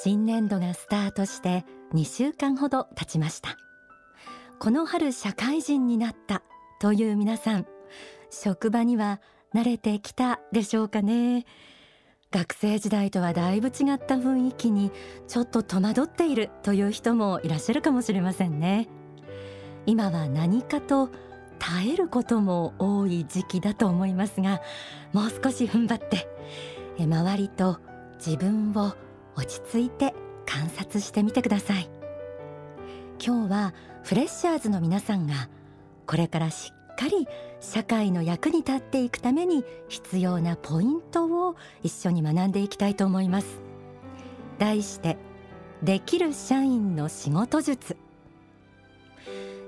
新年度がスタートして2週間ほど経ちました。この春社会人になったという皆さん職場には慣れてきたでしょうかね。学生時代とはだいぶ違った雰囲気にちょっと戸惑っているという人もいらっしゃるかもしれませんね。今は何かと耐えることも多い時期だと思いますがもう少し踏ん張って周りと自分を落ち着いて観察してみてください。今日はフレッシャーズの皆さんがこれからしっかり社会の役に立っていくために必要なポイントを一緒に学んでいきたいと思います。題してできる社員の仕事術。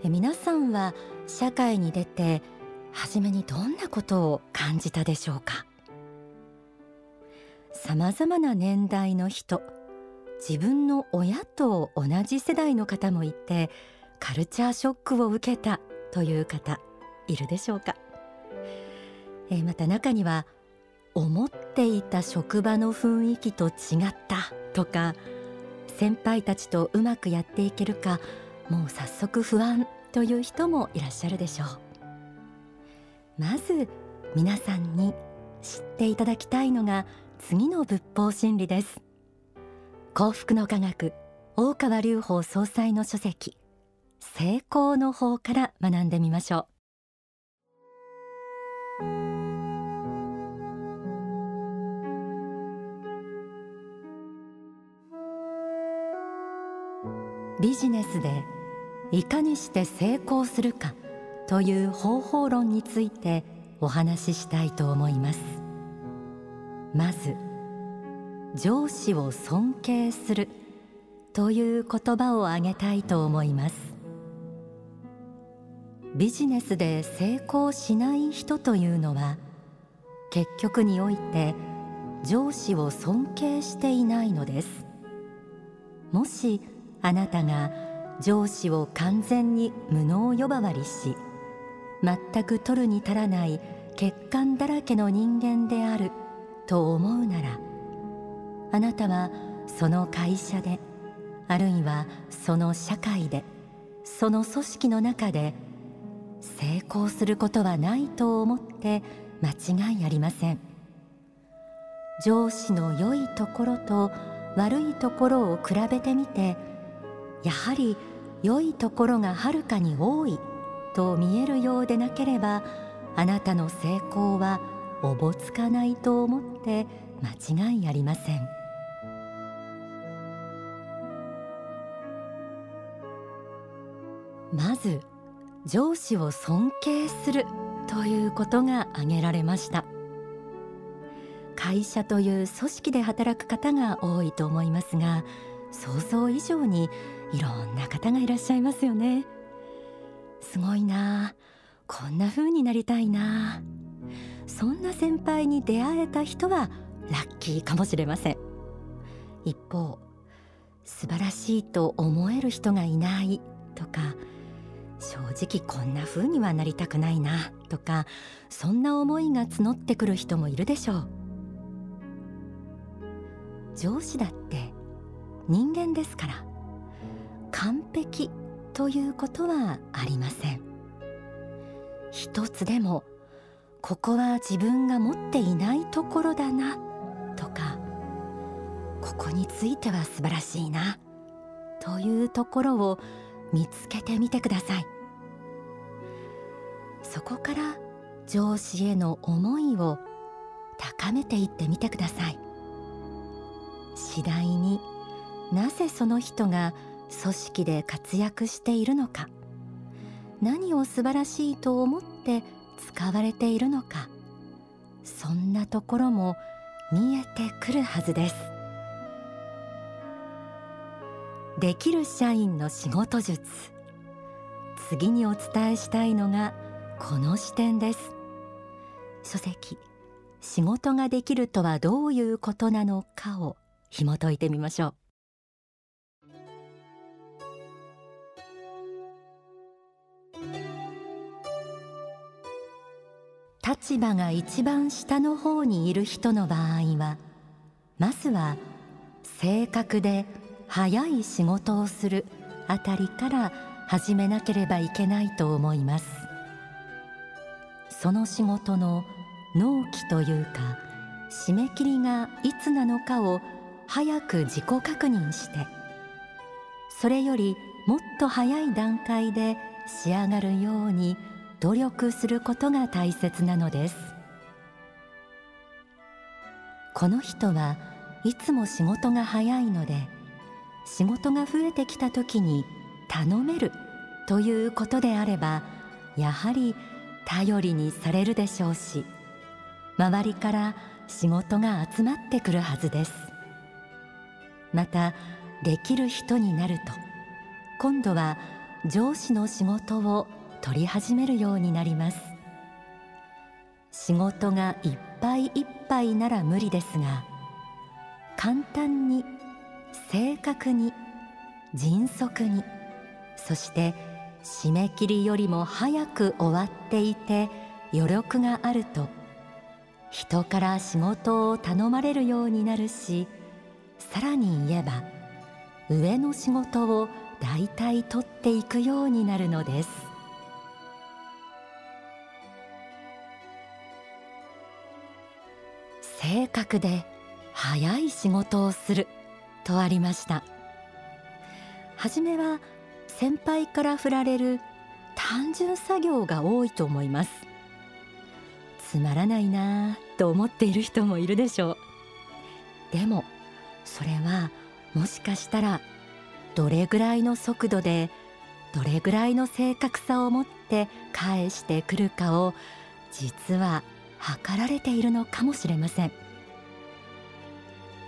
皆さんは社会に出て初めにどんなことを感じたでしょうか？さまざまな年代の人自分の親と同じ世代の方もいてカルチャーショックを受けたという方いるでしょうか、えー、また中には思っていた職場の雰囲気と違ったとか先輩たちとうまくやっていけるかもう早速不安という人もいらっしゃるでしょう。まず皆さんに知っていただきたいのが次の仏法真理です。幸福の科学大川隆法総裁の書籍成功の法から学んでみましょう。ビジネスでいかにして成功するかという方法論についてお話ししたいと思います。まず上司を尊敬するという言葉を挙げたいと思います。ビジネスで成功しない人というのは結局において上司を尊敬していないのです。もしあなたが上司を完全に無能呼ばわりし全く取るに足らない欠陥だらけの人間である。と思うならあなたはその会社であるいはその社会でその組織の中で成功することはないと思って間違いありません。上司の良いところと悪いところを比べてみてやはり良いところがはるかに多いと見えるようでなければあなたの成功はおぼつかないと思って間違いありません。まず上司を尊敬するということが挙げられました。会社という組織で働く方が多いと思いますが想像以上にいろんな方がいらっしゃいますよね。すごいな。こんな風になりたいな。そんな先輩に出会えた人はラッキーかもしれません。一方素晴らしいと思える人がいないとか正直こんな風にはなりたくないなとかそんな思いが募ってくる人もいるでしょう。上司だって人間ですから完璧ということはありません。一つでもここは自分が持っていないところだなとかここについては素晴らしいなというところを見つけてみてください。そこから上司への思いを高めていってみてください。次第になぜその人が組織で活躍しているのか何を素晴らしいと思って使われているのか。そんなところも見えてくるはずです。できる社員の仕事術。次にお伝えしたいのがこの視点です。書籍。仕事ができるとはどういうことなのかを紐解いてみましょう。立場が一番下の方にいる人の場合はまずは正確で早い仕事をするあたりから始めなければいけないと思います。その仕事の納期というか締め切りがいつなのかを早く自己確認してそれよりもっと早い段階で仕上がるように努力することが大切なのです。この人はいつも仕事が早いので仕事が増えてきた時に頼めるということであればやはり頼りにされるでしょうし周りから仕事が集まってくるはずです。またできる人になると今度は上司の仕事を取り始めるようになります。仕事がいっぱいいっぱいなら無理ですが簡単に正確に迅速にそして締め切りよりも早く終わっていて余力があると人から仕事を頼まれるようになるしさらに言えば上の仕事を大体取っていくようになるのです。正確で早い仕事をするとありました。はじめは先輩から振られる単純作業が多いと思います。つまらないなぁと思っている人もいるでしょう。でもそれはもしかしたらどれぐらいの速度でどれぐらいの正確さを持って返してくるかを実は測られているのかもしれません。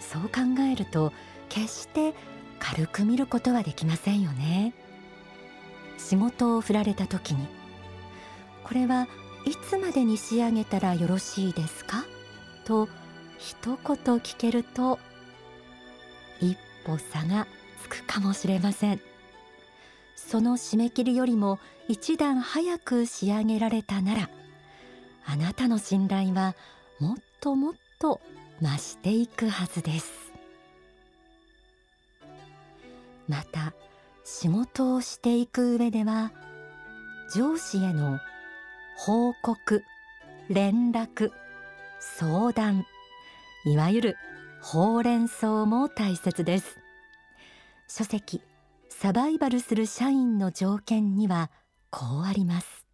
そう考えると決して軽く見ることはできませんよね。仕事を振られた時にこれはいつまでに仕上げたらよろしいですか？と一言聞けると一歩差がつくかもしれません。その締め切りよりも一段早く仕上げられたならあなたの信頼はもっともっと増していくはずです。また仕事をしていく上では上司への報告連絡相談いわゆるほうれん草も大切です。書籍サバイバルする社員の条件にはこうあります。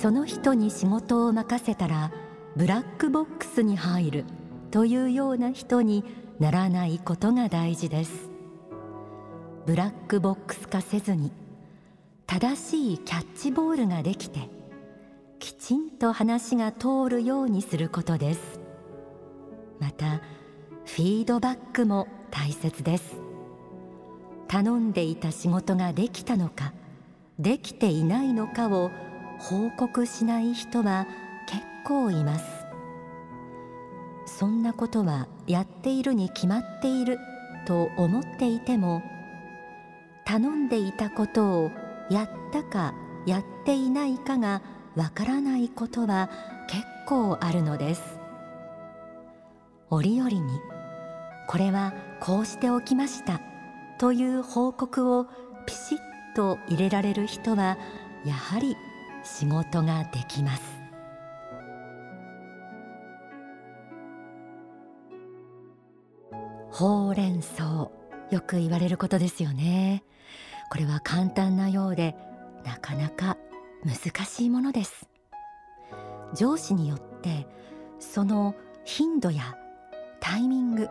その人に仕事を任せたらブラックボックスに入るというような人にならないことが大事です。ブラックボックス化せずに正しいキャッチボールができてきちんと話が通るようにすることです。またフィードバックも大切です。頼んでいた仕事ができたのかできていないのかを報告しない人は結構います。そんなことはやっているに決まっていると思っていても頼んでいたことをやったかやっていないかがわからないことは結構あるのです。折々にこれはこうしておきましたという報告をピシッと入れられる人はやはり仕事ができます。ほうれん草よく言われることですよね。これは簡単なようでなかなか難しいものです。上司によってその頻度やタイミング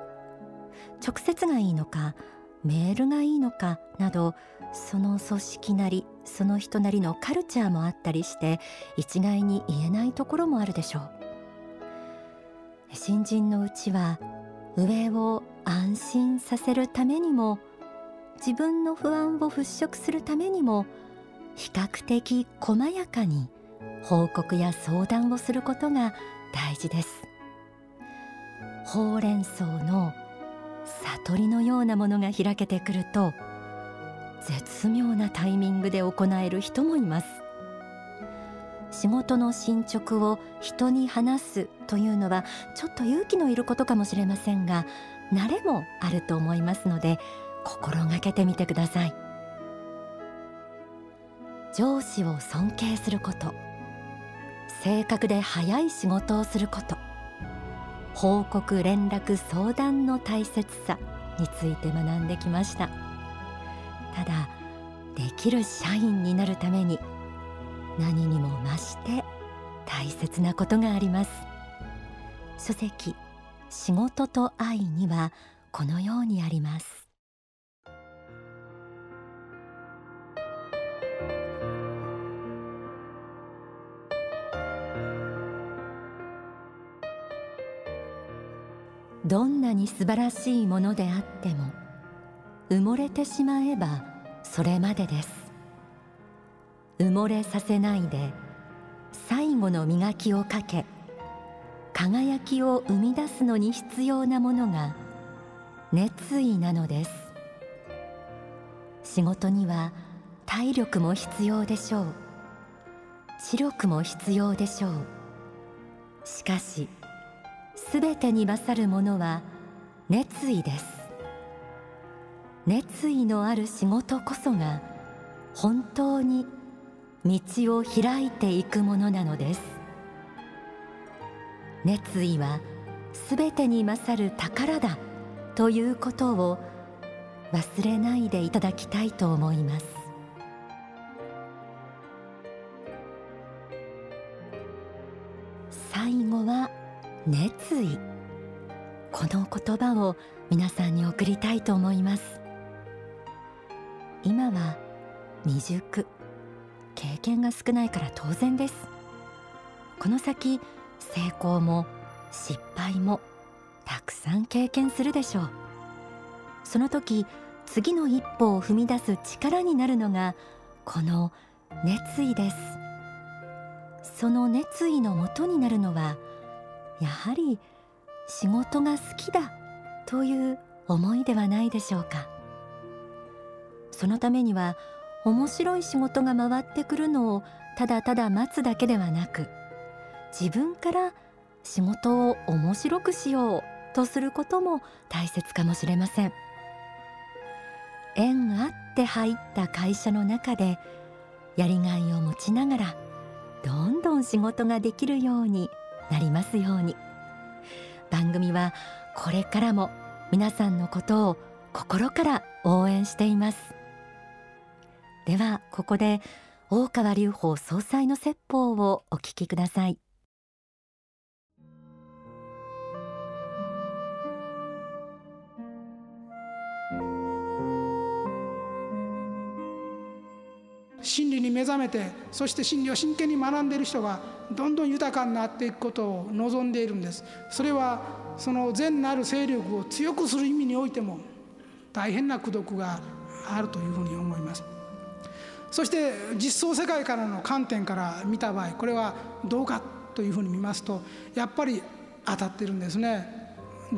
直接がいいのかメールがいいのかなどその組織なりその人なりのカルチャーもあったりして一概に言えないところもあるでしょう。新人のうちは上を安心させるためにも自分の不安を払拭するためにも比較的細やかに報告や相談をすることが大事です。ほうれん草の悟りのようなものが開けてくると絶妙なタイミングで行える人もいます。仕事の進捗を人に話すというのはちょっと勇気のいることかもしれませんが慣れもあると思いますので心がけてみてください。上司を尊敬すること正確で早い仕事をすること報告連絡相談の大切さについて学んできました。ただできる社員になるために何にも増して大切なことがあります。書籍仕事と愛にはこのようにあります。どんなに素晴らしいものであっても埋もれてしまえばそれまでです。埋もれさせないで最後の磨きをかけ輝きを生み出すのに必要なものが熱意なのです。仕事には体力も必要でしょう。知力も必要でしょう。しかしすべてに勝るものは熱意です。熱意のある仕事こそが本当に道を開いていくものなのです。熱意はすべてに勝る宝だということを忘れないでいただきたいと思います。最後は熱意。この言葉を皆さんに送りたいと思います。今は未熟。経験が少ないから当然です。この先成功も失敗もたくさん経験するでしょう。その時次の一歩を踏み出す力になるのがこの熱意です。その熱意のもとになるのはやはり仕事が好きだという思いではないでしょうか。そのためには面白い仕事が回ってくるのをただただ待つだけではなく自分から仕事を面白くしようとすることも大切かもしれません。縁あって入った会社の中でやりがいを持ちながらどんどん仕事ができるようになりますように。番組はこれからも皆さんのことを心から応援しています。ではここで大川隆法総裁の説法をお聞きください。真理に目覚めてそして真理を真剣に学んでいる人がどんどん豊かになっていくことを望んでいるんです。それはその善なる勢力を強くする意味においても大変な功徳があるというふうに思います。そして実相世界からの観点から見た場合これはどうかというふうに見ますとやっぱり当たってるんですね。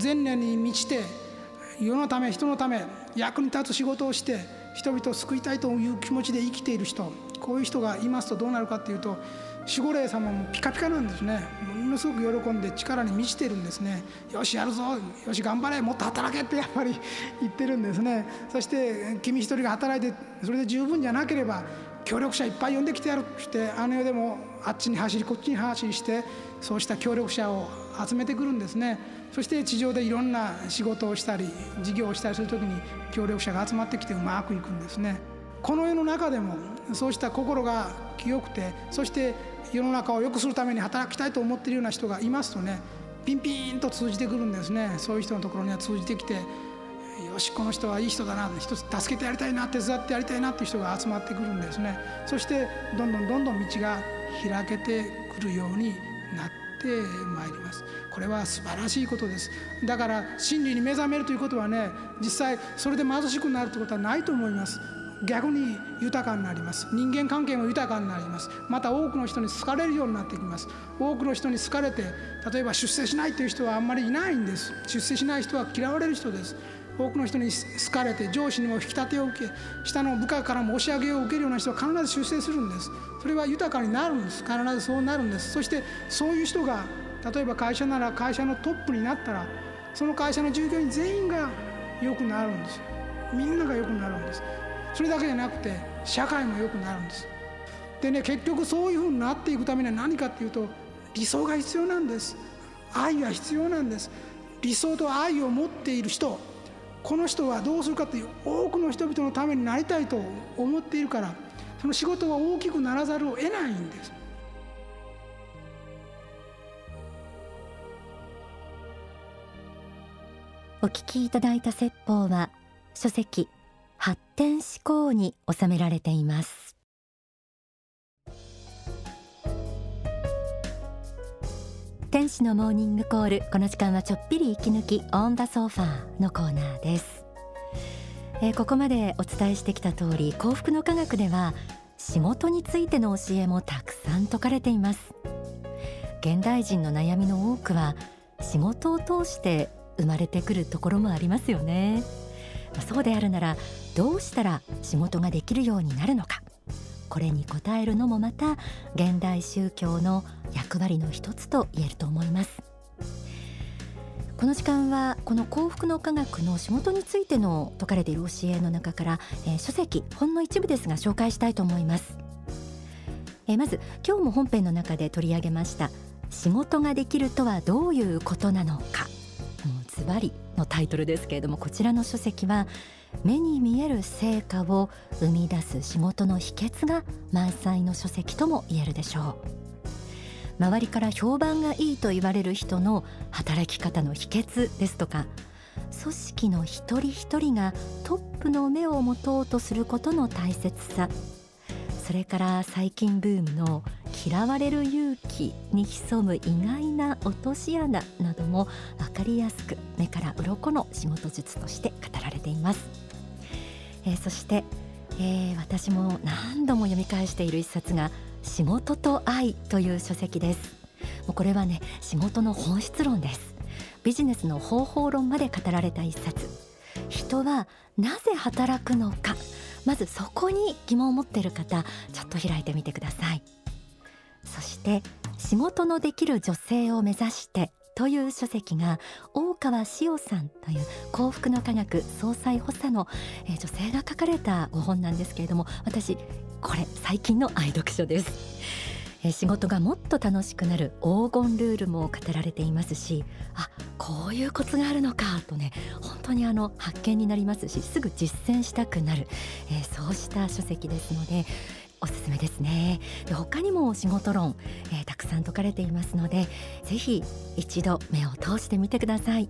前年に満ちて世のため人のため役に立つ仕事をして人々を救いたいという気持ちで生きている人こういう人がいますとどうなるかっていうと守護霊様もピカピカなんですね。ものすごく喜んで力に満ちてるんですね。よしやるぞ。よし頑張れ。もっと働けってやっぱり言ってるんですね。そして君一人が働いてそれで十分じゃなければ協力者いっぱい呼んできてやるとしてあの世でもあっちに走りこっちに走りしてそうした協力者を集めてくるんですね。そして地上でいろんな仕事をしたり事業をしたりする時に協力者が集まってきてうまくいくんですね。この世の中でもそうした心が清くてそして世の中を良くするために働きたいと思っているような人がいますとねピンピンと通じてくるんですね。そういう人のところには通じてきてよしこの人はいい人だな一つ助けてやりたいな手伝ってやりたいなっていう人が集まってくるんですね。そしてどんどんどんどん道が開けてくるようになっててまいります。これは素晴らしいことです。だから真理に目覚めるということはね実際それで貧しくなるということはないと思います。逆に豊かになります。人間関係も豊かになります。また多くの人に好かれるようになってきます。多くの人に好かれて例えば出世しないという人はあんまりいないんです。出世しない人は嫌われる人です。多くの人に好かれて上司にも引き立てを受け下の部下からも押し上げを受けるような人は必ず出世するんです。それは豊かになるんです。必ずそうなるんです。そしてそういう人が例えば会社なら会社のトップになったらその会社の従業員全員が良くなるんです。みんなが良くなるんです。それだけじゃなくて社会も良くなるんです。でね結局そういうふうになっていくためには何かっていうと理想が必要なんです。愛が必要なんです。理想と愛を持っている人。この人はどうするかという多くの人々のためになりたいと思っているからその仕事は大きくならざるを得ないんです。お聞きいただいた説法は書籍発展思考に収められています。天使のモーニングコール。この時間はちょっぴり息抜きオンダソファーのコーナーです、えー、ここまでお伝えしてきた通り幸福の科学では仕事についての教えもたくさん説かれています。現代人の悩みの多くは仕事を通して生まれてくるところもありますよね。そうであるならどうしたら仕事ができるようになるのか。これに応えるのもまた現代宗教の役割の一つと言えると思います。この時間はこの幸福の科学の仕事についての説かれている教えの中から、えー、書籍ほんの一部ですが紹介したいと思います、えー、まず今日も本編の中で取り上げました仕事ができるとはどういうことなのか。もうズバリのタイトルですけれどもこちらの書籍は目に見える成果を生み出す仕事の秘訣が満載の書籍とも言えるでしょう。周りから評判がいいと言われる人の働き方の秘訣ですとか。組織の一人一人がトップの目を持とうとすることの大切さ。それから最近ブームの嫌われる勇気に潜む意外な落とし穴なども分かりやすく目から鱗の仕事術として語られています、えー、そして、えー、私も何度も読み返している一冊が仕事と愛という書籍です。もうこれはね仕事の本質論です。ビジネスの方法論まで語られた一冊。人はなぜ働くのか。まずそこに疑問を持っている方ちょっと開いてみてください。そして仕事のできる女性を目指してという書籍が大川志代さんという幸福の科学総裁補佐の、え女性が書かれたご本なんですけれども私これ最近の愛読書です。仕事がもっと楽しくなる黄金ルールも語られていますしあこういうコツがあるのかとね本当にあの発見になりますしすぐ実践したくなる、えー、そうした書籍ですのでおすすめですね。で他にも仕事論、えー、たくさん説かれていますのでぜひ一度目を通してみてください。